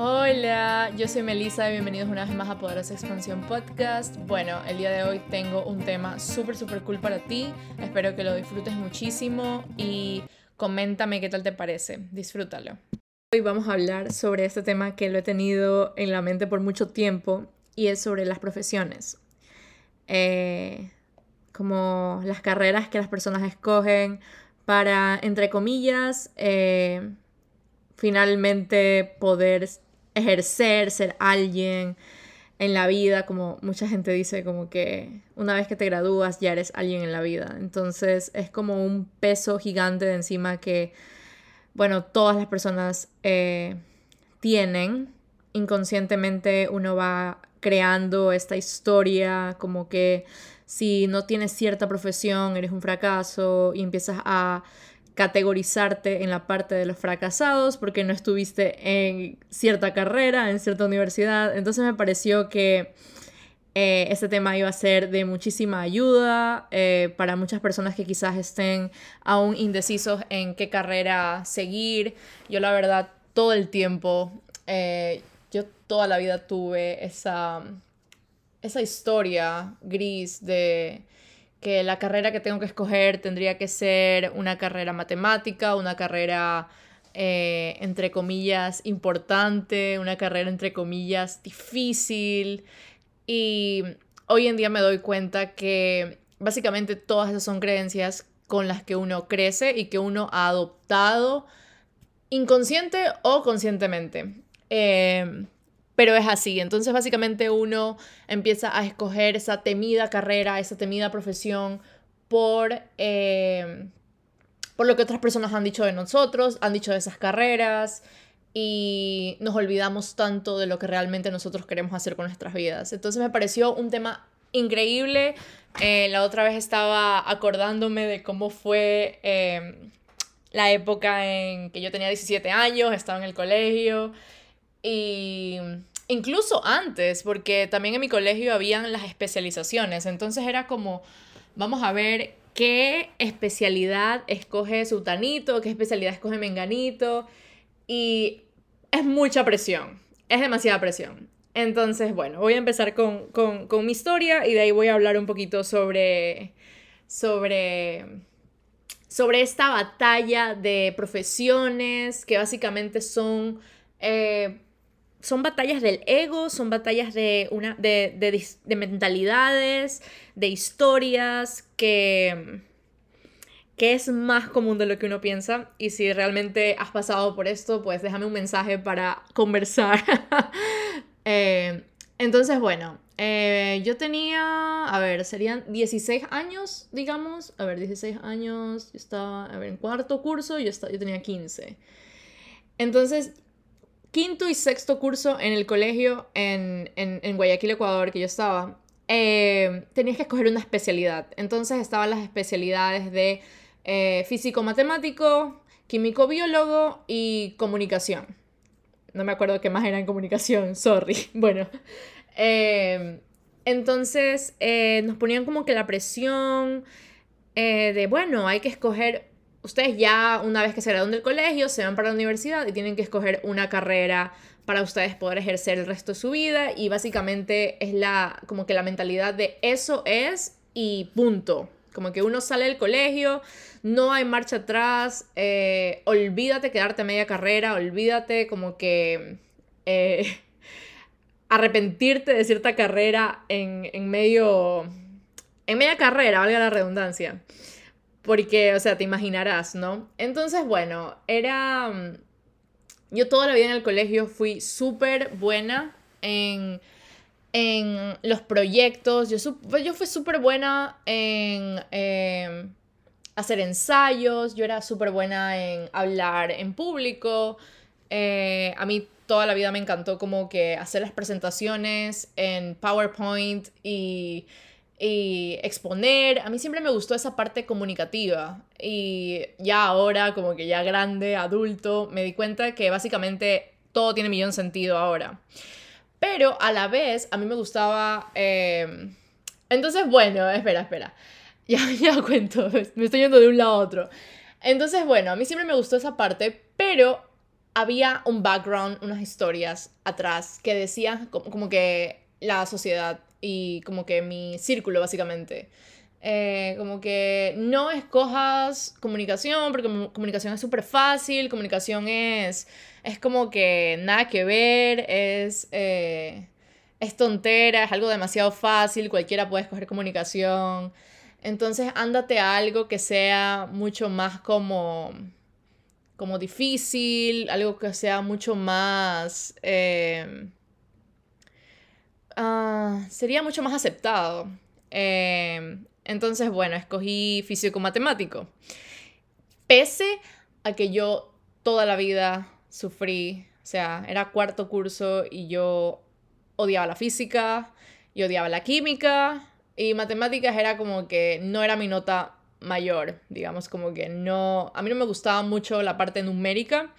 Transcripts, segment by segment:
Hola, yo soy Melissa y bienvenidos una vez más a Poderosa Expansión Podcast. Bueno, el día de hoy tengo un tema súper, súper cool para ti. Espero que lo disfrutes muchísimo y coméntame qué tal te parece. Disfrútalo. Hoy vamos a hablar sobre este tema que lo he tenido en la mente por mucho tiempo y es sobre las profesiones. Eh, como las carreras que las personas escogen para, entre comillas, eh, finalmente poder ejercer, ser alguien en la vida, como mucha gente dice, como que una vez que te gradúas ya eres alguien en la vida. Entonces es como un peso gigante de encima que, bueno, todas las personas eh, tienen. Inconscientemente uno va creando esta historia como que si no tienes cierta profesión eres un fracaso y empiezas a categorizarte en la parte de los fracasados porque no estuviste en cierta carrera, en cierta universidad. Entonces me pareció que eh, este tema iba a ser de muchísima ayuda eh, para muchas personas que quizás estén aún indecisos en qué carrera seguir. Yo la verdad todo el tiempo, eh, yo toda la vida tuve esa, esa historia gris de que la carrera que tengo que escoger tendría que ser una carrera matemática, una carrera eh, entre comillas importante, una carrera entre comillas difícil. Y hoy en día me doy cuenta que básicamente todas esas son creencias con las que uno crece y que uno ha adoptado inconsciente o conscientemente. Eh, pero es así. Entonces básicamente uno empieza a escoger esa temida carrera, esa temida profesión por, eh, por lo que otras personas han dicho de nosotros, han dicho de esas carreras y nos olvidamos tanto de lo que realmente nosotros queremos hacer con nuestras vidas. Entonces me pareció un tema increíble. Eh, la otra vez estaba acordándome de cómo fue eh, la época en que yo tenía 17 años, estaba en el colegio y incluso antes, porque también en mi colegio habían las especializaciones, entonces era como, vamos a ver qué especialidad escoge Sutanito, qué especialidad escoge Menganito, y es mucha presión, es demasiada presión. Entonces, bueno, voy a empezar con, con, con mi historia y de ahí voy a hablar un poquito sobre, sobre, sobre esta batalla de profesiones que básicamente son... Eh, son batallas del ego, son batallas de, una, de, de, mentalidades, de historias, que, que es más común de lo que uno piensa. Y si realmente has pasado por esto, pues déjame un mensaje para conversar. Eh, entonces, bueno, eh, yo tenía, a ver, serían 16 años, digamos. A ver, 16 años, yo estaba, a ver, en cuarto curso, yo, estaba, yo tenía 15. Entonces, quinto y sexto curso en el colegio en, Guayaquil, Ecuador, que yo estaba, eh, tenías que escoger una especialidad. Entonces estaban las especialidades de eh, físico-matemático, químico-biólogo y comunicación. No me acuerdo qué más era en comunicación, sorry. Bueno, eh, entonces nos ponían como que la presión de, bueno, hay que escoger ustedes ya una vez que se gradúan del colegio, se van para la universidad y tienen que escoger una carrera para ustedes poder ejercer el resto de su vida y básicamente es la como que la mentalidad de eso es y punto. Como que uno sale del colegio, no hay marcha atrás, eh, olvídate quedarte media carrera, olvídate como que eh, arrepentirte de cierta carrera en, en medio, en media carrera, valga la redundancia. Porque, o sea, te imaginarás, ¿no? Entonces, bueno, era... Mm, yo toda la vida en el colegio fui súper buena en, en los proyectos. Yo, yo fui súper buena en em, hacer ensayos. Yo era súper buena en hablar en público. Eh, a mí toda la vida me encantó como que hacer las presentaciones en PowerPoint y y exponer. A mí siempre me gustó esa parte comunicativa y ya ahora, como que ya grande, adulto, me di cuenta que básicamente todo tiene millón sentido ahora. Pero a la vez, a mí me gustaba... Em, entonces, bueno, espera, espera. Ya, ya cuento, me estoy yendo de un lado a otro. Entonces, bueno, a mí siempre me gustó esa parte, pero había un background, unas historias atrás que decían como, que la sociedad y como que mi círculo básicamente. Eh, como que no escojas comunicación, porque comunicación es súper fácil, comunicación es, es como que nada que ver, es, eh, es tontera, es algo demasiado fácil, cualquiera puede escoger comunicación. Entonces, ándate a algo que sea mucho más como como difícil, algo que sea mucho más... Eh, ah, sería mucho más aceptado. Eh, entonces, bueno, escogí físico-matemático. Pese a que yo toda la vida sufrí, o sea, era cuarto curso y yo odiaba la física y odiaba la química y matemáticas era como que no era mi nota mayor, digamos, como que no, a mí no me gustaba mucho la parte numérica,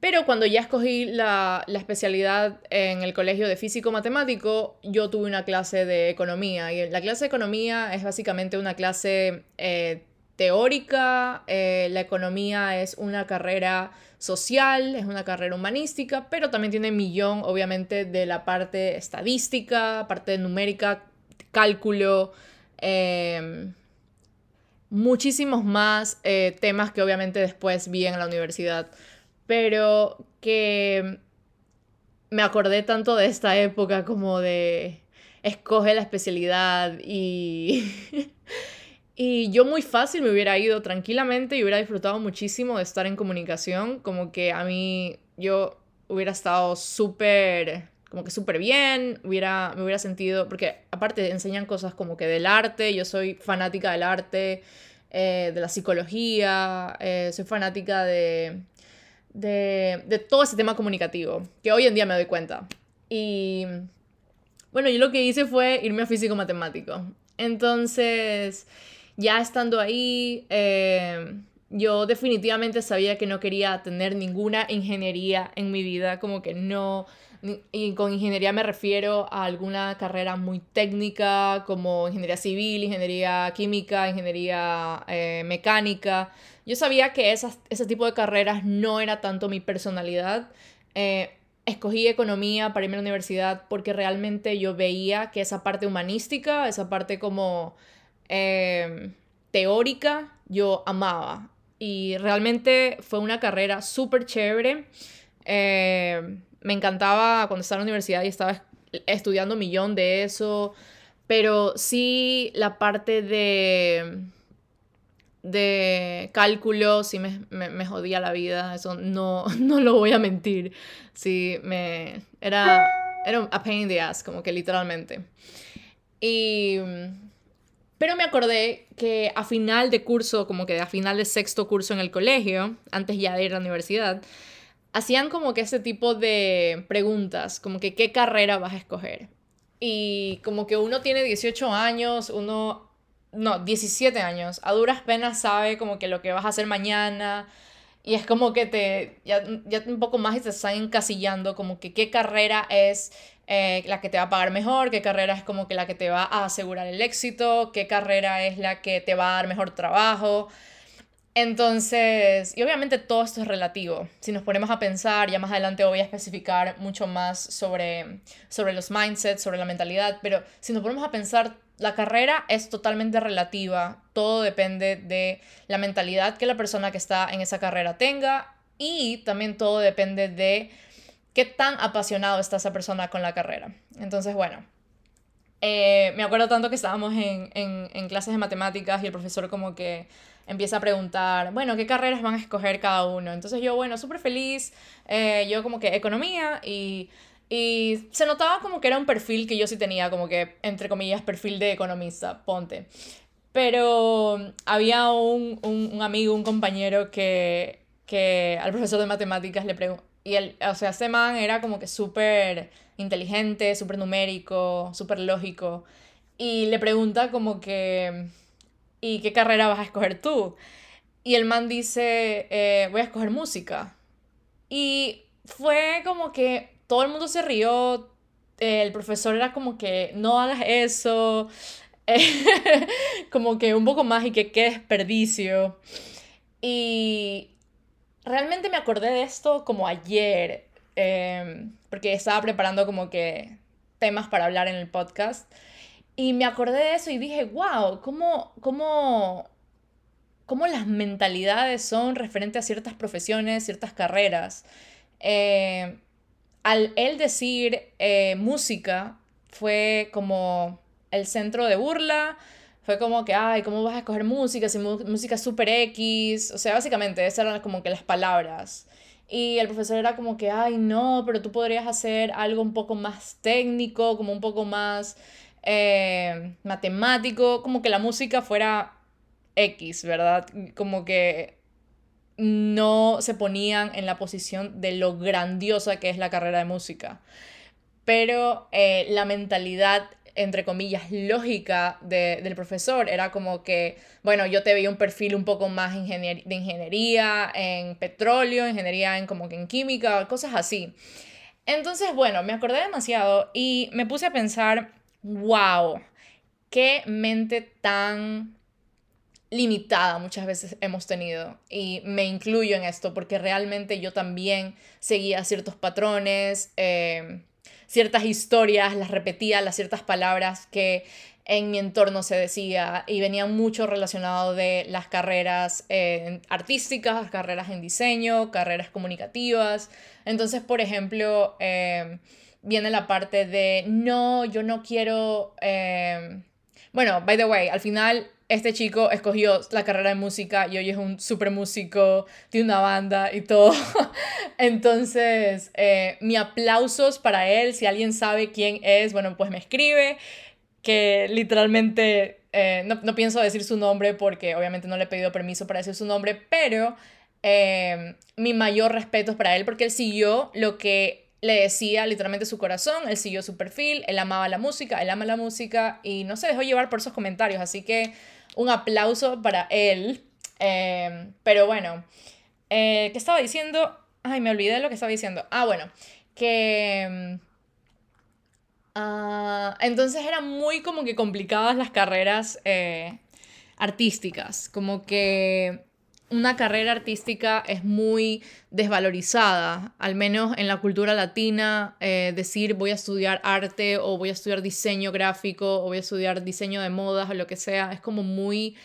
pero cuando ya escogí la, especialidad en el colegio de físico matemático, yo tuve una clase de economía. Y la clase de economía es básicamente una clase eh, teórica, eh, la economía es una carrera social, es una carrera humanística, pero también tiene millón, obviamente, de la parte estadística, parte numérica, cálculo, eh, muchísimos más eh, temas que obviamente después vi en la universidad, pero que me acordé tanto de esta época como de escoge la especialidad y... y yo muy fácil me hubiera ido tranquilamente y hubiera disfrutado muchísimo de estar en comunicación, como que a mí yo hubiera estado súper como que súper bien, hubiera, me hubiera sentido, porque aparte enseñan cosas como que del arte, yo soy fanática del arte, eh, de la psicología, eh, soy fanática de, de, de, todo ese tema comunicativo, que hoy en día me doy cuenta. Y bueno, yo lo que hice fue irme a físico matemático. Entonces, ya estando ahí, eh, yo definitivamente sabía que no quería tener ninguna ingeniería en mi vida, como que no y con ingeniería me refiero a alguna carrera muy técnica como ingeniería civil, ingeniería química, ingeniería eh, mecánica. Yo sabía que esas, ese tipo de carreras no era tanto mi personalidad. Eh, escogí economía para irme a la universidad porque realmente yo veía que esa parte humanística, esa parte como eh, teórica, yo amaba. Y realmente fue una carrera súper chévere me encantaba cuando estaba en la universidad y estaba estudiando un millón de eso, pero sí la parte de de cálculo sí me, me, jodía la vida, eso no, no lo voy a mentir, sí, me, era, era a pain in the ass, como que literalmente. Y, pero me acordé que a final de curso, como que a final de sexto curso en el colegio, antes ya de ir a la universidad, hacían como que ese tipo de preguntas, como que qué carrera vas a escoger. Y como que uno tiene 18 años, uno, no, 17 años, a duras penas sabe como que lo que vas a hacer mañana. Y es como que te, ya, ya un poco más y te están encasillando como que qué carrera es eh, la que te va a pagar mejor, qué carrera es como que la que te va a asegurar el éxito, qué carrera es la que te va a dar mejor trabajo. Entonces, y obviamente todo esto es relativo. Si nos ponemos a pensar, ya más adelante voy a especificar mucho más sobre, sobre los mindsets, sobre la mentalidad, pero si nos ponemos a pensar, la carrera es totalmente relativa. Todo depende de la mentalidad que la persona que está en esa carrera tenga y también todo depende de qué tan apasionado está esa persona con la carrera. Entonces, bueno. Eh, me acuerdo tanto que estábamos en, en, clases de matemáticas y el profesor como que empieza a preguntar, bueno, ¿qué carreras van a escoger cada uno? Entonces yo, bueno, súper feliz, eh, yo como que economía y, y se notaba como que era un perfil que yo sí tenía, como que, entre comillas, perfil de economista, ponte. Pero había un, un, amigo, un compañero que, que al profesor de matemáticas le preguntó, y él, o sea, ese man era como que súper inteligente, súper numérico, súper lógico, y le pregunta como que ¿y qué carrera vas a escoger tú? Y el man dice, eh, voy a escoger música. Y fue como que todo el mundo se rió, el profesor era como que no hagas eso, como que un poco más y que qué desperdicio. Y realmente me acordé de esto como ayer, em, porque estaba preparando como que temas para hablar en el podcast. Y me acordé de eso y dije, wow, ¿cómo, cómo, cómo las mentalidades son referentes a ciertas profesiones, ciertas carreras? Eh, al él decir eh, música, fue como el centro de burla, fue como que, ay, ¿cómo vas a escoger música si música es super X? O sea, básicamente esas eran como que las palabras. Y el profesor era como que, ay, no, pero tú podrías hacer algo un poco más técnico, como un poco más eh, matemático, como que la música fuera X, ¿verdad? Como que no se ponían en la posición de lo grandiosa que es la carrera de música. Pero eh, la mentalidad entre comillas, lógica del profesor. Era como que, bueno, yo te veía un perfil un poco más de ingeniería en petróleo, ingeniería en como que en química, cosas así. Entonces, bueno, me acordé demasiado y me puse a pensar, wow, qué mente tan limitada muchas veces hemos tenido y me incluyo en esto porque realmente yo también seguía ciertos patrones, eh, ciertas historias, las repetía, las ciertas palabras que en mi entorno se decía y venía mucho relacionado de las carreras eh, artísticas, carreras en diseño, carreras comunicativas. Entonces, por ejemplo, eh, viene la parte de, no, yo no quiero... Eh, bueno, by the way, al final este chico escogió la carrera de música y hoy es un super músico, tiene una banda y todo. Entonces, eh, mi aplausos para él. Si alguien sabe quién es, bueno, pues me escribe. Que literalmente, eh, no, no, pienso decir su nombre porque obviamente no le he pedido permiso para decir su nombre, pero eh, mi mayor respeto es para él porque él siguió lo que le decía literalmente su corazón, él siguió su perfil, él amaba la música, él ama la música y no se dejó llevar por esos comentarios, así que un aplauso para él. Em, pero bueno, eh, ¿qué estaba diciendo? Ay, me olvidé de lo que estaba diciendo. Ah, bueno, que... Em, ah, entonces eran muy como que complicadas las carreras eh, artísticas, como que una carrera artística es muy desvalorizada, al menos en la cultura latina, eh, decir voy a estudiar arte o voy a estudiar diseño gráfico o voy a estudiar diseño de modas o lo que sea, es como muy...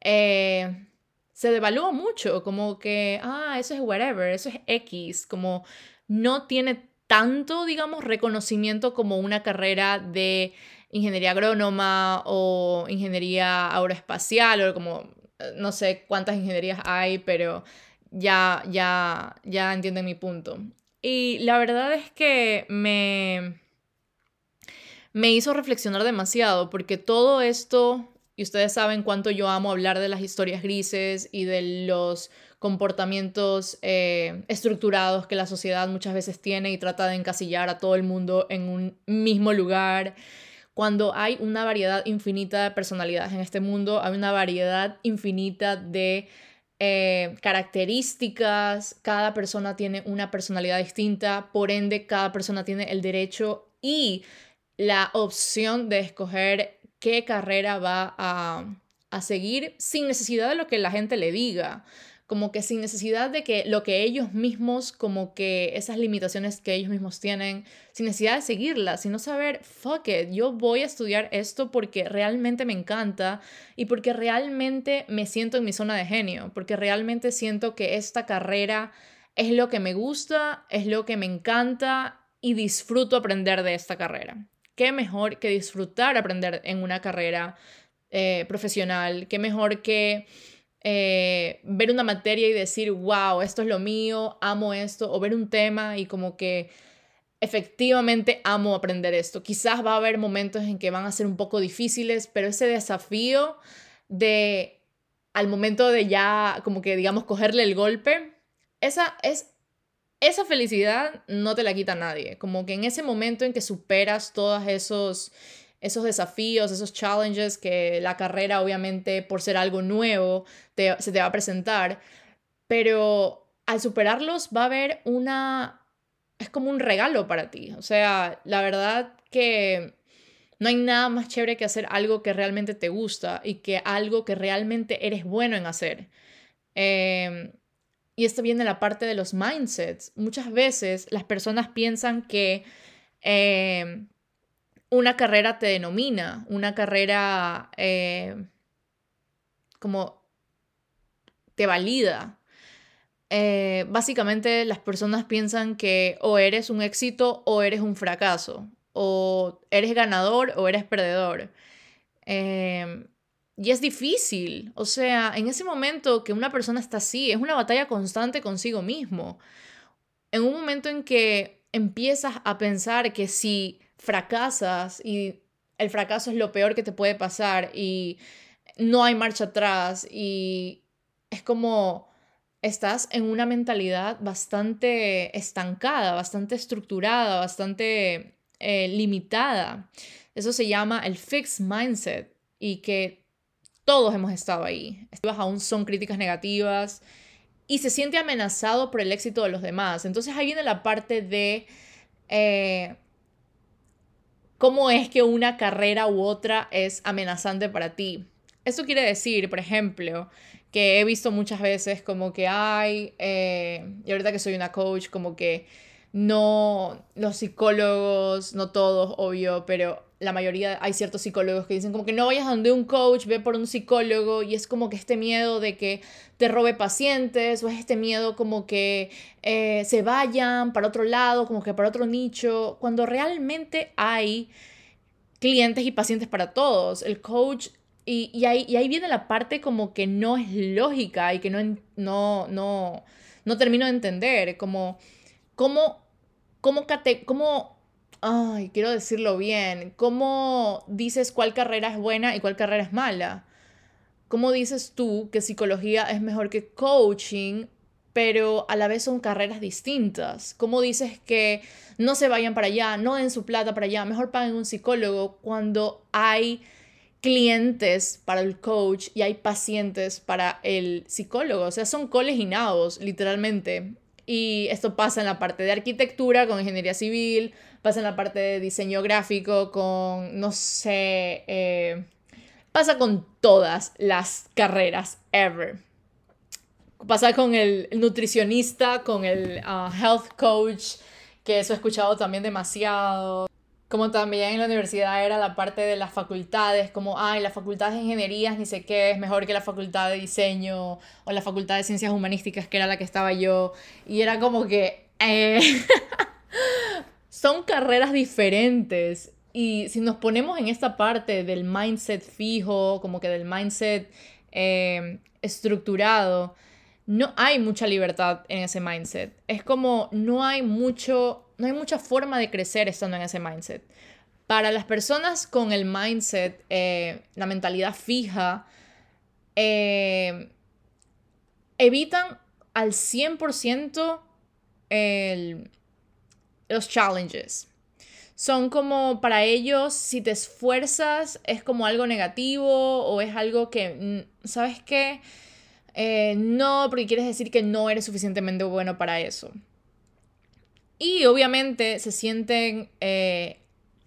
Eh, se devalúa mucho, como que, ah, eso es whatever, eso es X, como no tiene tanto, digamos, reconocimiento como una carrera de ingeniería agrónoma o ingeniería aeroespacial o como no sé cuántas ingenierías hay, pero ya, ya, ya entienden mi punto. Y la verdad es que me, me hizo reflexionar demasiado, porque todo esto, y ustedes saben cuánto yo amo hablar de las historias grises y de los comportamientos eh, estructurados que la sociedad muchas veces tiene y trata de encasillar a todo el mundo en un mismo lugar cuando hay una variedad infinita de personalidades en este mundo, hay una variedad infinita de eh, características, cada persona tiene una personalidad distinta, por ende cada persona tiene el derecho y la opción de escoger qué carrera va a, a seguir sin necesidad de lo que la gente le diga como que sin necesidad de que lo que ellos mismos, como que esas limitaciones que ellos mismos tienen, sin necesidad de seguirlas, sino saber, fuck it, yo voy a estudiar esto porque realmente me encanta y porque realmente me siento en mi zona de genio, porque realmente siento que esta carrera es lo que me gusta, es lo que me encanta y disfruto aprender de esta carrera. ¿Qué mejor que disfrutar aprender en una carrera eh, profesional? ¿Qué mejor que eh, ver una materia y decir, wow, esto es lo mío, amo esto, o ver un tema y como que efectivamente amo aprender esto. Quizás va a haber momentos en que van a ser un poco difíciles, pero ese desafío de al momento de ya como que digamos cogerle el golpe, esa es esa felicidad no te la quita nadie, como que en ese momento en que superas todos esos esos desafíos, esos challenges que la carrera obviamente por ser algo nuevo se te va a presentar, pero al superarlos va a haber una... es como un regalo para ti. O sea, la verdad que no hay nada más chévere que hacer algo que realmente te gusta y que algo que realmente eres bueno en hacer. Em, y esto viene la parte de los mindsets. Muchas veces las personas piensan que eh, una carrera te denomina, una carrera eh, como te valida. Eh, básicamente las personas piensan que o eres un éxito o eres un fracaso, o eres ganador o eres perdedor. Y es difícil, o sea, en ese momento que una persona está así, es una batalla constante consigo mismo. En un momento en que empiezas a pensar que si fracasas y el fracaso es lo peor que te puede pasar y no hay marcha atrás y es como estás en una mentalidad bastante estancada, bastante estructurada, bastante eh, limitada. Eso se llama el fixed mindset y que todos hemos estado ahí. Aún son críticas negativas y se siente amenazado por el éxito de los demás. Entonces ahí viene la parte de eh, cómo es que una carrera u otra es amenazante para ti. Eso quiere decir, por ejemplo, que he visto muchas veces como que hay, eh, y ahorita que soy una coach, como que no, los psicólogos, no todos, obvio, pero la mayoría, hay ciertos psicólogos que dicen como que no vayas donde un coach, ve por un psicólogo y es como que este miedo de que te robe pacientes o es este miedo como que eh, se vayan para otro lado, como que para otro nicho, cuando realmente hay clientes y pacientes para todos. El coach, y, y, ahí, y ahí viene la parte como que no es lógica y que no, no, no, no termino de entender, como, cómo, cómo, cómo ay, quiero decirlo bien, ¿cómo dices cuál carrera es buena y cuál carrera es mala? ¿Cómo dices tú que psicología es mejor que coaching, pero a la vez son carreras distintas? ¿Cómo dices que no se vayan para allá, no den su plata para allá, mejor paguen un psicólogo cuando hay clientes para el coach y hay pacientes para el psicólogo? O sea, son coleginados, literalmente. Y esto pasa en la parte de arquitectura con ingeniería civil, pasa en la parte de diseño gráfico con, no sé, eh, pasa con todas las carreras ever. Pasa con el nutricionista, con el ah, health coach, que eso he escuchado también demasiado. Como también en la universidad era la parte de las facultades, como, ay, la facultad de ingenierías, ni sé qué, es mejor que la facultad de diseño o la facultad de ciencias humanísticas, que era la que estaba yo. Y era como que... Eh, son carreras diferentes. Y si nos ponemos en esta parte del mindset fijo, como que del mindset eh, estructurado, no hay mucha libertad en ese mindset. Es como no hay mucho, no hay mucha forma de crecer estando en ese mindset. Para las personas con el mindset, eh, la mentalidad fija, eh, evitan al 100% el, los challenges. Son como para ellos, si te esfuerzas, es como algo negativo o es algo que, mm, ¿sabes qué? Eh, no, porque quieres decir que no eres suficientemente bueno para eso. Y obviamente se sienten eh,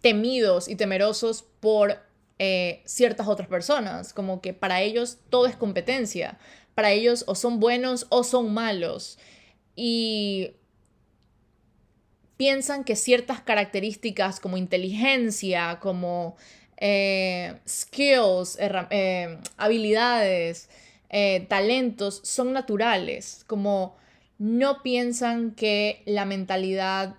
temidos y temerosos por eh, ciertas otras personas, como que para ellos todo es competencia, para ellos o son buenos o son malos. Y piensan que ciertas características como inteligencia, como eh, skills, eh, habilidades, eh, talentos son naturales, como no piensan que la mentalidad,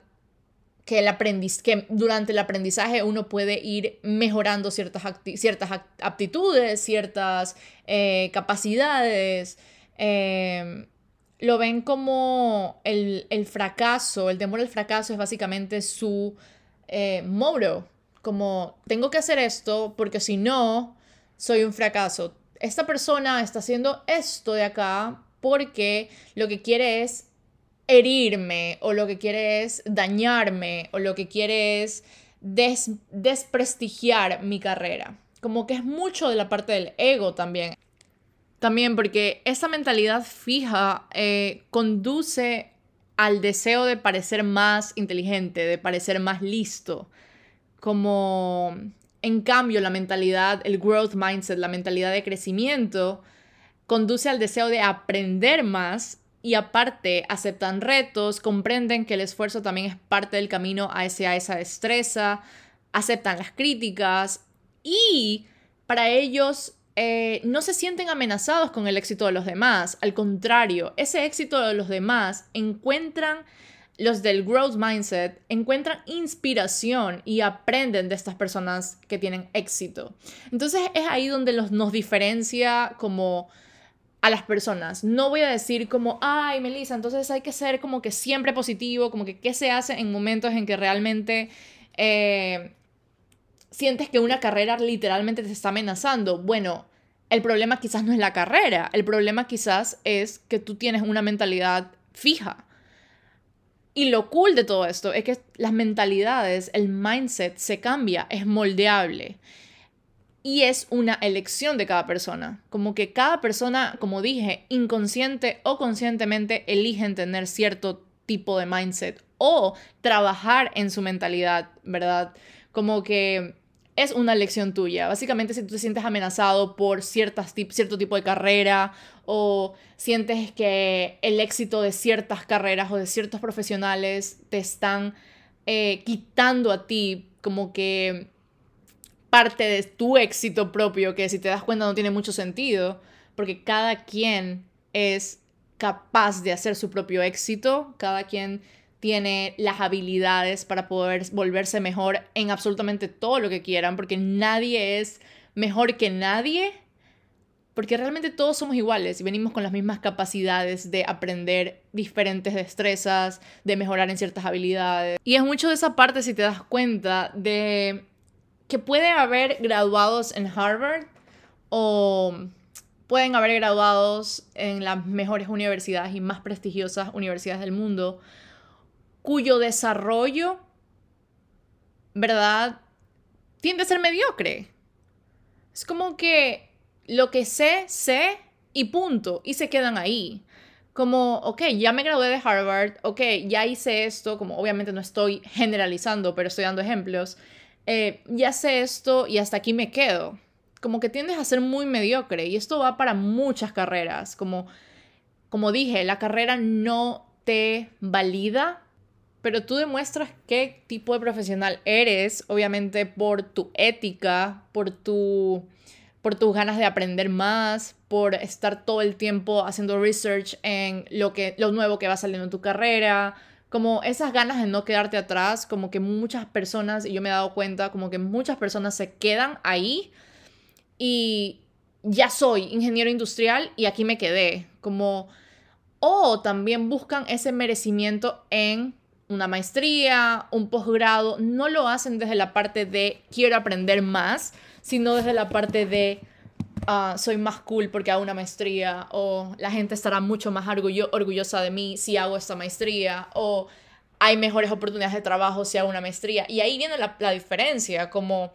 que, el aprendiz, que durante el aprendizaje uno puede ir mejorando ciertas, ciertas aptitudes, ciertas capacidades lo ven como el, fracaso, el temor al fracaso es básicamente su eh, moro, como tengo que hacer esto porque si no, soy un fracaso. Esta persona está haciendo esto de acá porque lo que quiere es herirme o lo que quiere es dañarme o lo que quiere es desprestigiar mi carrera. Como que es mucho de la parte del ego también. También porque esa mentalidad fija eh, conduce al deseo de parecer más inteligente, de parecer más listo. Como en cambio la mentalidad, el growth mindset, la mentalidad de crecimiento, conduce al deseo de aprender más y aparte aceptan retos, comprenden que el esfuerzo también es parte del camino a esa destreza, aceptan las críticas y para ellos eh, no se sienten amenazados con el éxito de los demás. Al contrario, ese éxito de los demás encuentran los del growth mindset encuentran inspiración y aprenden de estas personas que tienen éxito. Entonces es ahí donde los, nos diferencia como a las personas. No voy a decir como, ay, Melissa, entonces hay que ser como que siempre positivo, como que qué se hace en momentos en que realmente eh, sientes que una carrera literalmente te está amenazando. Bueno, el problema quizás no es la carrera, el problema quizás es que tú tienes una mentalidad fija. Y lo cool de todo esto es que las mentalidades, el mindset se cambia, es moldeable. Y es una elección de cada persona. Como que cada persona, como dije, inconsciente o conscientemente eligen tener cierto tipo de mindset o trabajar en su mentalidad, ¿verdad? Como que es una elección tuya. Básicamente, si tú te sientes amenazado por ciertas cierto tipo de carrera o sientes que el éxito de ciertas carreras o de ciertos profesionales te están eh, quitando a ti como que parte de tu éxito propio, que si te das cuenta no tiene mucho sentido, porque cada quien es capaz de hacer su propio éxito, cada quien tiene las habilidades para poder volverse mejor en absolutamente todo lo que quieran, porque nadie es mejor que nadie, porque realmente todos somos iguales y venimos con las mismas capacidades de aprender diferentes destrezas, de mejorar en ciertas habilidades. Y es mucho de esa parte, si te das cuenta, de que puede haber graduados en Harvard o pueden haber graduados en las mejores universidades y más prestigiosas universidades del mundo, cuyo desarrollo, ¿verdad? Tiende a ser mediocre. Es como que lo que sé, sé y punto, y se quedan ahí. Como, ok, ya me gradué de Harvard, ok, ya hice esto, como obviamente no estoy generalizando, pero estoy dando ejemplos, eh, ya sé esto y hasta aquí me quedo. Como que tiendes a ser muy mediocre y esto va para muchas carreras. Como, como dije, la carrera no te valida pero tú demuestras qué tipo de profesional eres, obviamente por tu ética, por tu por tus ganas de aprender más, por estar todo el tiempo haciendo research en lo que lo nuevo que va saliendo en tu carrera, como esas ganas de no quedarte atrás, como que muchas personas y yo me he dado cuenta como que muchas personas se quedan ahí y ya soy ingeniero industrial y aquí me quedé, como o también buscan ese merecimiento en una maestría, un posgrado, no lo hacen desde la parte de quiero aprender más, sino desde la parte de ah, soy más cool porque hago una maestría o la gente estará mucho más orgullosa de mí si hago esta maestría o hay mejores oportunidades de trabajo si hago una maestría. Y ahí viene la, la diferencia, como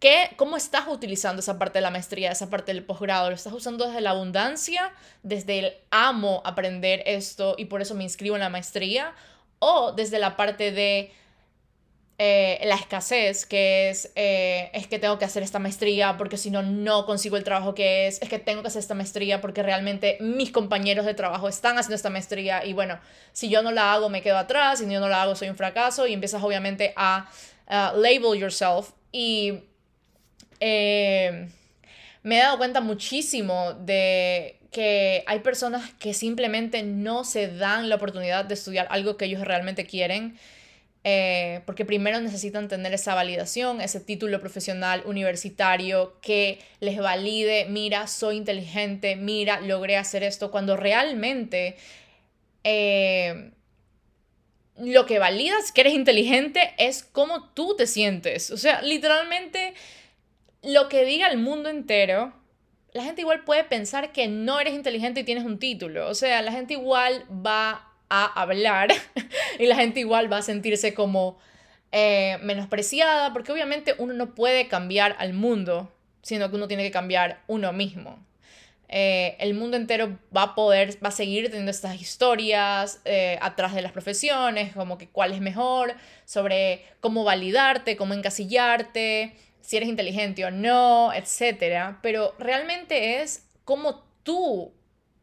¿Qué, ¿Cómo estás utilizando esa parte de la maestría, esa parte del posgrado? ¿Lo estás usando desde la abundancia, desde el amo aprender esto y por eso me inscribo en la maestría? ¿O desde la parte de eh, la escasez, que es, eh, es que tengo que hacer esta maestría porque si no, no consigo el trabajo que es, es que tengo que hacer esta maestría porque realmente mis compañeros de trabajo están haciendo esta maestría y bueno, si yo no la hago me quedo atrás, si yo no la hago soy un fracaso. Y empiezas obviamente a label yourself. Y eh, me he dado cuenta muchísimo de que hay personas que simplemente no se dan la oportunidad de estudiar algo que ellos realmente quieren. Eh, porque primero necesitan tener esa validación, ese título profesional universitario que les valide, mira, soy inteligente, mira, logré hacer esto, cuando realmente eh, lo que validas que eres inteligente es cómo tú te sientes. O sea, literalmente lo que diga el mundo entero, la gente igual puede pensar que no eres inteligente y tienes un título. O sea, la gente igual va a hablar y la gente igual va a sentirse como eh, menospreciada, porque obviamente uno no puede cambiar al mundo, sino que uno tiene que cambiar uno mismo. Eh, el mundo entero va a poder, va a seguir teniendo estas historias eh, atrás de las profesiones, como que cuál es mejor, sobre cómo validarte, cómo encasillarte, si eres inteligente o no, etcétera, pero realmente es cómo tú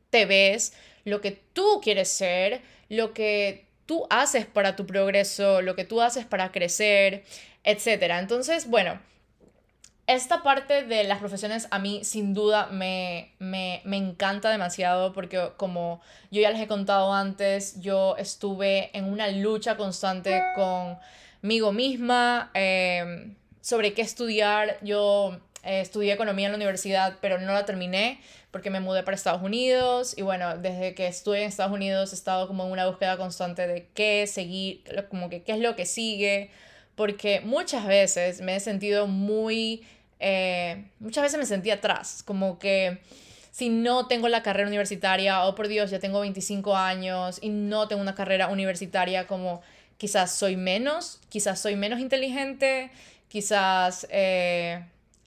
te ves, lo que tú quieres ser, lo que tú haces para tu progreso, lo que tú haces para crecer, etc. Entonces, bueno, esta parte de las profesiones a mí sin duda me, me, encanta demasiado porque como yo ya les he contado antes, yo estuve en una lucha constante conmigo misma em, sobre qué estudiar. Yo eh, estudié economía en la universidad, pero no la terminé porque me mudé para Estados Unidos y bueno, desde que estuve en Estados Unidos he estado como en una búsqueda constante de qué seguir, como que qué es lo que sigue, porque muchas veces me he sentido muy, eh, muchas veces me sentí atrás, como que si no tengo la carrera universitaria, oh por Dios, ya tengo 25 años y no tengo una carrera universitaria, como quizás soy menos, quizás soy menos inteligente, quizás... Eh,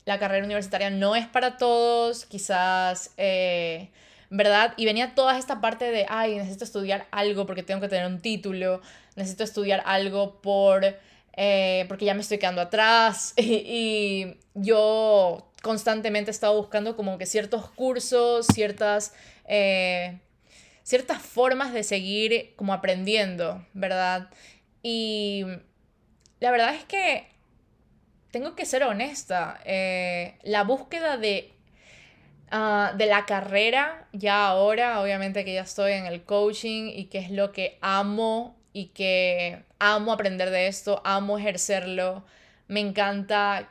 la carrera universitaria no es para todos, quizás, eh, ¿verdad? Y venía toda esta parte de, ay, necesito estudiar algo porque tengo que tener un título, necesito estudiar algo por, eh, porque ya me estoy quedando atrás. Y, yo constantemente he estado buscando como que ciertos cursos, ciertas, ciertas formas de seguir como aprendiendo, ¿verdad? Y la verdad es que tengo que ser honesta, eh, la búsqueda de, ah, de la carrera, ya ahora, obviamente que ya estoy en el coaching y que es lo que amo y que amo aprender de esto, amo ejercerlo, me encanta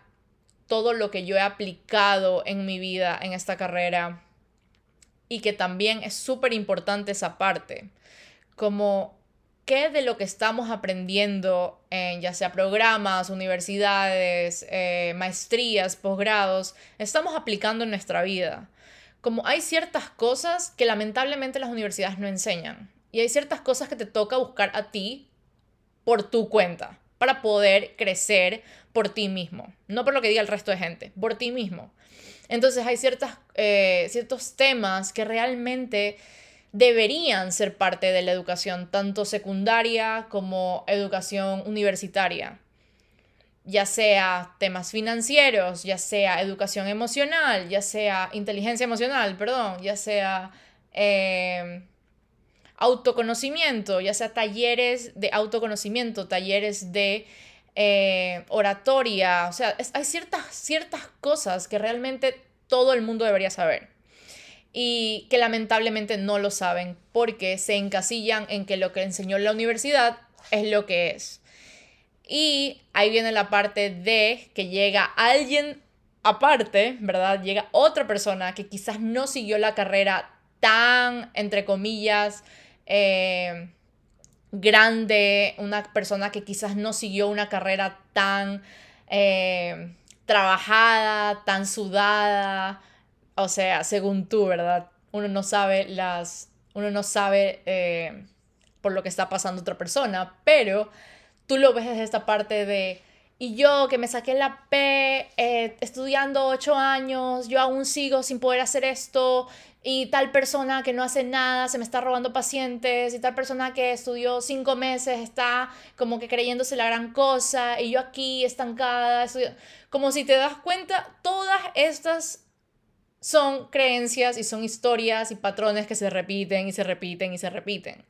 todo lo que yo he aplicado en mi vida en esta carrera y que también es súper importante esa parte, como qué de lo que estamos aprendiendo en ya sea programas, universidades, eh, maestrías, posgrados, estamos aplicando en nuestra vida. Como hay ciertas cosas que lamentablemente las universidades no enseñan y hay ciertas cosas que te toca buscar a ti por tu cuenta para poder crecer por ti mismo, no por lo que diga el resto de gente, por ti mismo. Entonces hay ciertas, eh, ciertos temas que realmente deberían ser parte de la educación, tanto secundaria como educación universitaria, ya sea temas financieros, ya sea educación emocional, ya sea inteligencia emocional, perdón, ya sea eh, autoconocimiento, ya sea talleres de autoconocimiento, talleres de eh, oratoria, o sea, hay ciertas, ciertas cosas que realmente todo el mundo debería saber y que lamentablemente no lo saben porque se encasillan en que lo que enseñó la universidad es lo que es. Y ahí viene la parte de que llega alguien aparte, ¿verdad? Llega otra persona que quizás no siguió la carrera tan, entre comillas, eh, grande, una persona que quizás no siguió una carrera tan eh, trabajada, tan sudada, o sea, según tú, ¿verdad? Uno no sabe las, uno no sabe eh, por lo que está pasando otra persona, pero tú lo ves desde esta parte de, y yo que me saqué la P eh, estudiando ocho años, yo aún sigo sin poder hacer esto, y tal persona que no hace nada se me está robando pacientes, y tal persona que estudió cinco meses está como que creyéndose la gran cosa, y yo aquí estancada, como si te das cuenta, todas estas son creencias y son historias y patrones que se repiten y se repiten y se repiten.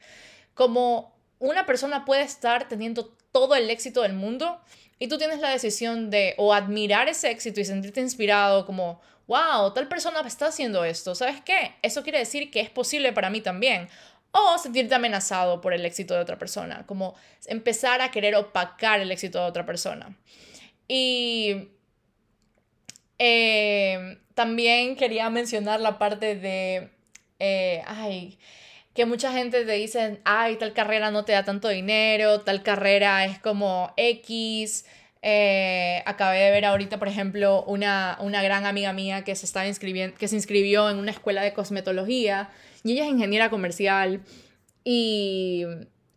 Como una persona puede estar teniendo todo el éxito del mundo y tú tienes la decisión de o admirar ese éxito y sentirte inspirado como, wow, tal persona está haciendo esto, ¿sabes qué? Eso quiere decir que es posible para mí también. O sentirte amenazado por el éxito de otra persona, como empezar a querer opacar el éxito de otra persona. Y eh, también quería mencionar la parte de, eh, ay, que mucha gente te dice, ay, tal carrera no te da tanto dinero, tal carrera es como X. Eh, acabé de ver ahorita, por ejemplo, una, una gran amiga mía que se, estaba inscribiendo, que se inscribió en una escuela de cosmetología y ella es ingeniera comercial y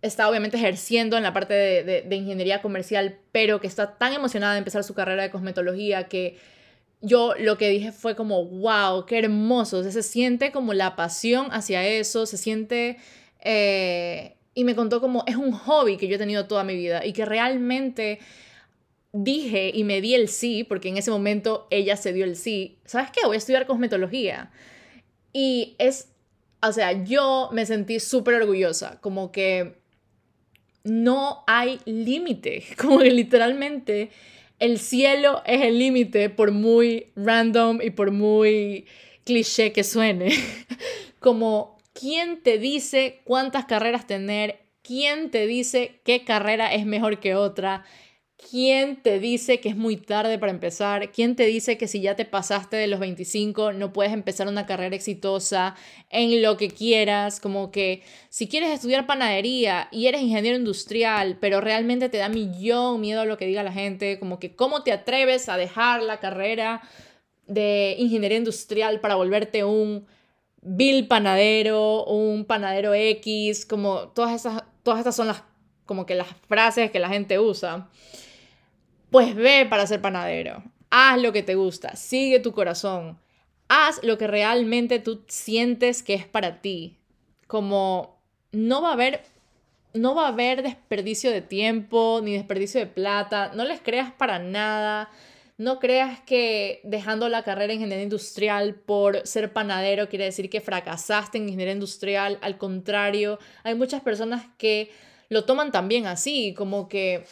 está obviamente ejerciendo en la parte de, de ingeniería comercial, pero que está tan emocionada de empezar su carrera de cosmetología que yo lo que dije fue como, wow, qué hermoso, se siente como la pasión hacia eso, se siente... Eh, y me contó como es un hobby que yo he tenido toda mi vida y que realmente dije y me di el sí, porque en ese momento ella se dio el sí, ¿sabes qué? Voy a estudiar cosmetología. Y es o sea, yo me sentí súper orgullosa, como que no hay límite, como que literalmente el cielo es el límite por muy random y por muy cliché que suene. como, ¿quién te dice cuántas carreras tener? ¿Quién te dice qué carrera es mejor que otra? ¿Quién te dice que es muy tarde para empezar? ¿Quién te dice que si ya te pasaste de los 25 no puedes empezar una carrera exitosa en lo que quieras? Como que si quieres estudiar panadería y eres ingeniero industrial, pero realmente te da millón miedo a lo que diga la gente, como que cómo te atreves a dejar la carrera de ingeniería industrial para volverte un Bill panadero, un panadero X, como todas esas, todas estas son las como que las frases que la gente usa pues ve para ser panadero. Haz lo que te gusta, sigue tu corazón. Haz lo que realmente tú sientes que es para ti. Como no va a haber no va a haber desperdicio de tiempo ni desperdicio de plata, no les creas para nada. No creas que dejando la carrera en ingeniería industrial por ser panadero quiere decir que fracasaste en ingeniería industrial. Al contrario, hay muchas personas que lo toman también así, como que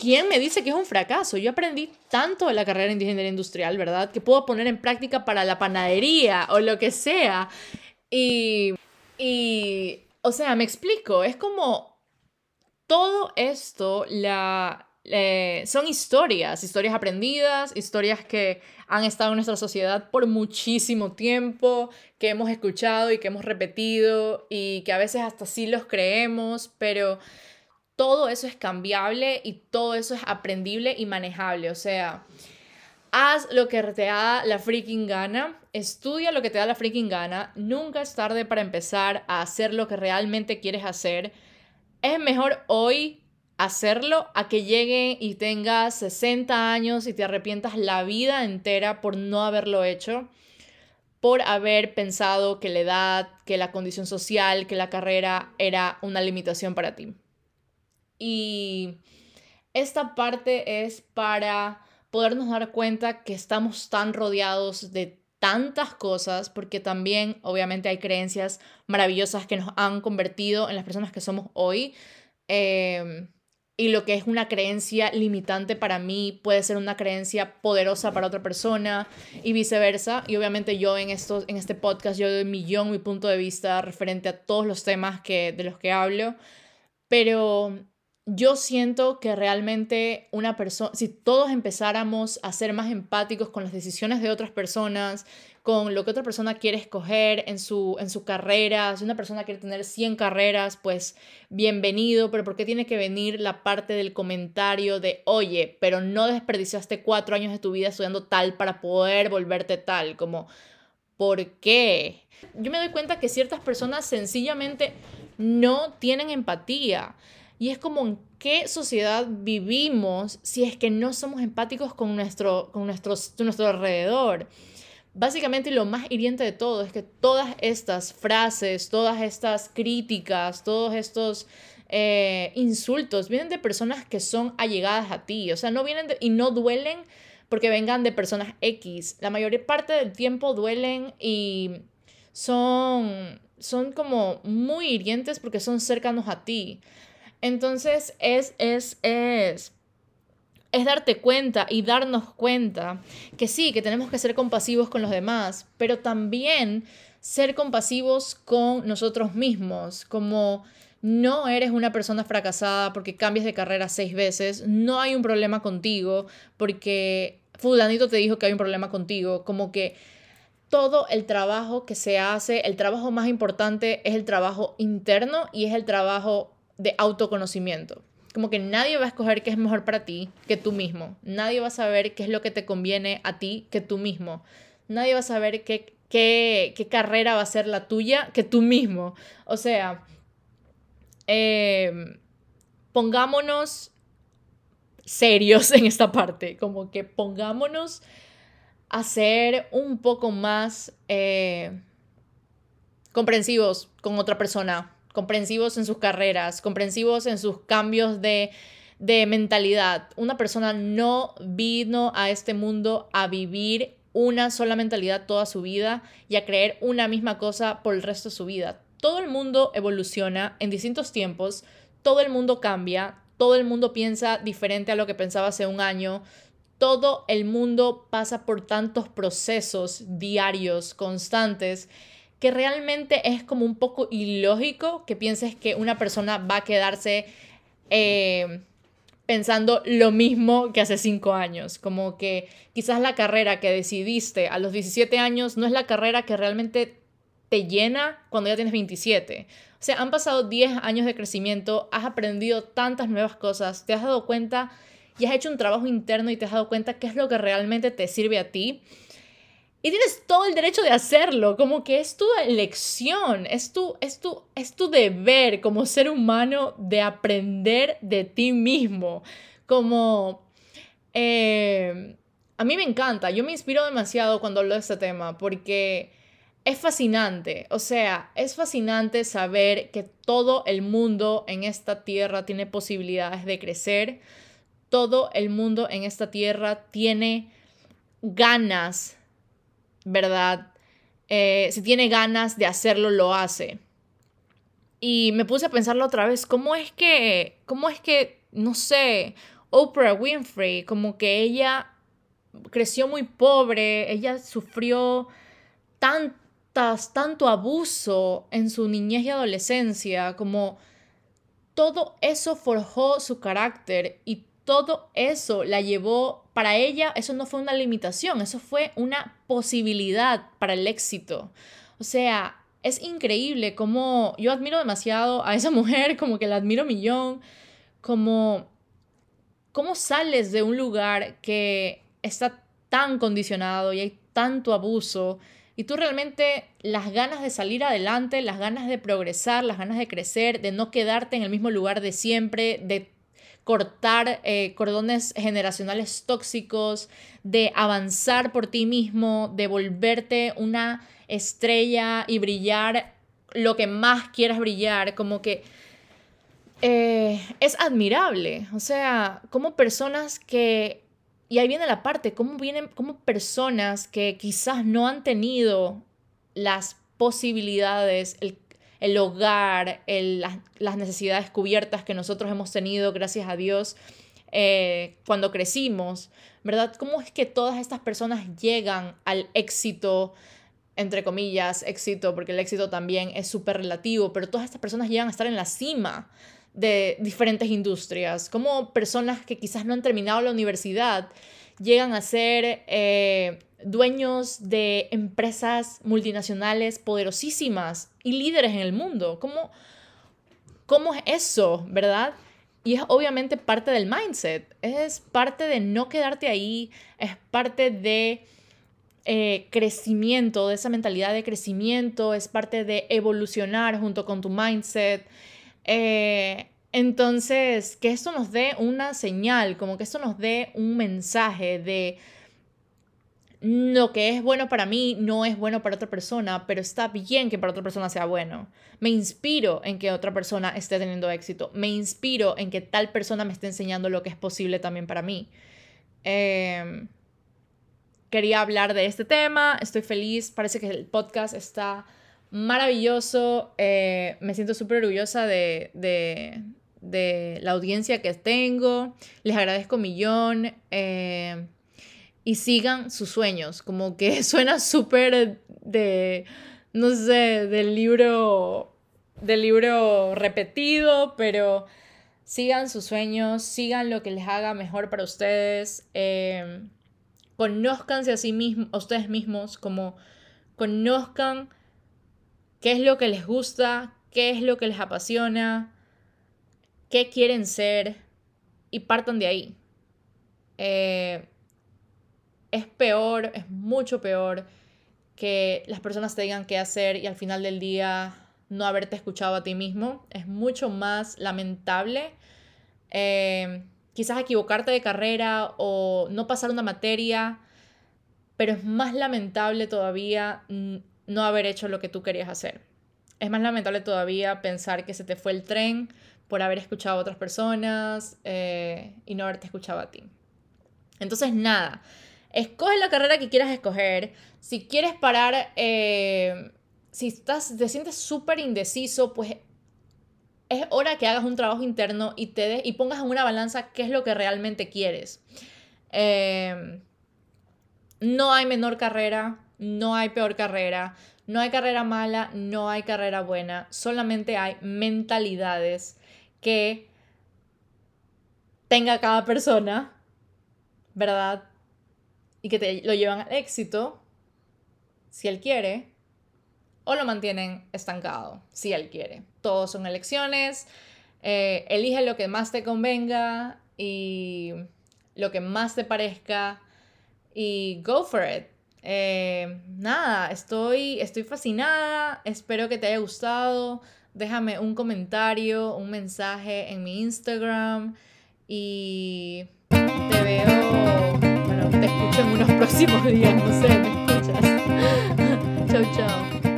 ¿Quién me dice que es un fracaso? Yo aprendí tanto de la carrera de ingeniería industrial, ¿verdad? Que puedo poner en práctica para la panadería o lo que sea. Y, y o sea, me explico, es como todo esto, la, eh, son historias, historias aprendidas, historias que han estado en nuestra sociedad por muchísimo tiempo, que hemos escuchado y que hemos repetido y que a veces hasta sí los creemos, pero todo eso es cambiable y todo eso es aprendible y manejable. O sea, haz lo que te da la freaking gana, estudia lo que te da la freaking gana, nunca es tarde para empezar a hacer lo que realmente quieres hacer. Es mejor hoy hacerlo a que llegue y tengas 60 años y te arrepientas la vida entera por no haberlo hecho, por haber pensado que la edad, que la condición social, que la carrera era una limitación para ti. Y esta parte es para podernos dar cuenta que estamos tan rodeados de tantas cosas, porque también obviamente hay creencias maravillosas que nos han convertido en las personas que somos hoy. Em, y lo que es una creencia limitante para mí puede ser una creencia poderosa para otra persona y viceversa. Y obviamente yo en, en este podcast yo doy millón mi punto de vista referente a todos los temas que, de los que hablo. Pero yo siento que realmente una persona, si todos empezáramos a ser más empáticos con las decisiones de otras personas, con lo que otra persona quiere escoger en su, en su carrera, si una persona quiere tener 100 carreras, pues bienvenido, pero ¿por qué tiene que venir la parte del comentario de, oye, pero no desperdiciaste cuatro años de tu vida estudiando tal para poder volverte tal? Como, ¿por qué? Yo me doy cuenta que ciertas personas sencillamente no tienen empatía. Y es como en qué sociedad vivimos si es que no somos empáticos con nuestro, con nuestros, nuestro alrededor. Básicamente lo más hiriente de todo es que todas estas frases, todas estas críticas, todos estos eh, insultos vienen de personas que son allegadas a ti. O sea, no vienen y no duelen porque vengan de personas X. La mayor parte del tiempo duelen y son, son como muy hirientes porque son cercanos a ti. Entonces es, es, es, es darte cuenta y darnos cuenta que sí, que tenemos que ser compasivos con los demás, pero también ser compasivos con nosotros mismos, como no eres una persona fracasada porque cambias de carrera seis veces, no hay un problema contigo porque fulanito te dijo que hay un problema contigo, como que todo el trabajo que se hace, el trabajo más importante es el trabajo interno y es el trabajo de autoconocimiento. Como que nadie va a escoger qué es mejor para ti que tú mismo. Nadie va a saber qué es lo que te conviene a ti que tú mismo. Nadie va a saber qué, qué, qué carrera va a ser la tuya que tú mismo. O sea, em, pongámonos serios en esta parte. Como que pongámonos a ser un poco más eh, comprensivos con otra persona comprensivos en sus carreras, comprensivos en sus cambios de, mentalidad. Una persona no vino a este mundo a vivir una sola mentalidad toda su vida y a creer una misma cosa por el resto de su vida. Todo el mundo evoluciona en distintos tiempos, todo el mundo cambia, todo el mundo piensa diferente a lo que pensaba hace un año, todo el mundo pasa por tantos procesos diarios, constantes, que realmente es como un poco ilógico que pienses que una persona va a quedarse eh, pensando lo mismo que hace cinco años. Como que quizás la carrera que decidiste a los 17 años no es la carrera que realmente te llena cuando ya tienes 27. O sea, han pasado 10 años de crecimiento, has aprendido tantas nuevas cosas, te has dado cuenta y has hecho un trabajo interno y te has dado cuenta qué es lo que realmente te sirve a ti. Y tienes todo el derecho de hacerlo, como que es tu elección, es tu, es tu, es tu deber como ser humano de aprender de ti mismo. Como, eh, a mí me encanta, yo me inspiro demasiado cuando hablo de este tema, porque es fascinante, o sea, es fascinante saber que todo el mundo en esta tierra tiene posibilidades de crecer, todo el mundo en esta tierra tiene ganas, ¿verdad? Eh, si tiene ganas de hacerlo, lo hace. Y me puse a pensarlo otra vez, ¿cómo es que, cómo es que, no sé, Oprah Winfrey, como que ella creció muy pobre, ella sufrió tanto tanto abuso en su niñez y adolescencia, como todo eso forjó su carácter y todo eso la llevó, para ella eso no fue una limitación, eso fue una posibilidad para el éxito. O sea, es increíble como yo admiro demasiado a esa mujer, como que la admiro millón, como cómo sales de un lugar que está tan condicionado y hay tanto abuso y tú realmente las ganas de salir adelante, las ganas de progresar, las ganas de crecer, de no quedarte en el mismo lugar de siempre, de cortar eh, cordones generacionales tóxicos, de avanzar por ti mismo, de volverte una estrella y brillar lo que más quieras brillar, como que eh, es admirable. O sea, como personas que y ahí viene la parte, cómo vienen, cómo personas que quizás no han tenido las posibilidades, el, hogar, las, necesidades cubiertas que nosotros hemos tenido, gracias a Dios, eh, cuando crecimos, ¿verdad? ¿Cómo es que todas estas personas llegan al éxito, entre comillas, éxito, porque el éxito también es súper relativo, pero todas estas personas llegan a estar en la cima de diferentes industrias, como personas que quizás no han terminado la universidad llegan a ser eh, dueños de empresas multinacionales poderosísimas y líderes en el mundo. ¿Cómo, ¿Cómo es eso, verdad? Y es obviamente parte del mindset, es parte de no quedarte ahí, es parte de eh, crecimiento, de esa mentalidad de crecimiento, es parte de evolucionar junto con tu mindset. Eh, entonces, que esto nos dé una señal, como que esto nos dé un mensaje de lo que es bueno para mí no es bueno para otra persona, pero está bien que para otra persona sea bueno. Me inspiro en que otra persona esté teniendo éxito. Me inspiro en que tal persona me esté enseñando lo que es posible también para mí. Em, quería hablar de este tema. Estoy feliz. Parece que el podcast está maravilloso. Eh, me siento súper orgullosa de, de, la audiencia que tengo. Les agradezco un millón. Eh, y sigan sus sueños. Como que suena súper de, no sé, del libro, del libro repetido, pero sigan sus sueños, sigan lo que les haga mejor para ustedes. Eh, a sí mismos, a ustedes mismos, como conozcan qué es lo que les gusta, qué es lo que les apasiona, qué quieren ser y partan de ahí. Eh, es peor, es mucho peor que las personas te digan qué hacer y al final del día no haberte escuchado a ti mismo. Es mucho más lamentable. Eh, quizás equivocarte de carrera o no pasar una materia, pero es más lamentable todavía no haber hecho lo que tú querías hacer. Es más lamentable todavía pensar que se te fue el tren por haber escuchado a otras personas eh, y no haberte escuchado a ti. Entonces, nada, escoge la carrera que quieras escoger. Si quieres parar, eh, si estás, te sientes súper indeciso, pues es hora que hagas un trabajo interno y, te y pongas en una balanza qué es lo que realmente quieres. Eh, no hay menor carrera, no hay peor carrera, no hay carrera mala, no hay carrera buena, solamente hay mentalidades que tenga cada persona, ¿verdad? Y que te lo llevan al éxito, si él quiere, o lo mantienen estancado, si él quiere. Todos son elecciones, eh, elige lo que más te convenga y lo que más te parezca y go for it. Eh, nada, estoy, estoy fascinada, espero que te haya gustado. Déjame un comentario, un mensaje en mi Instagram y te veo, en unos próximos días, no sé, me escuchas. chau, chau.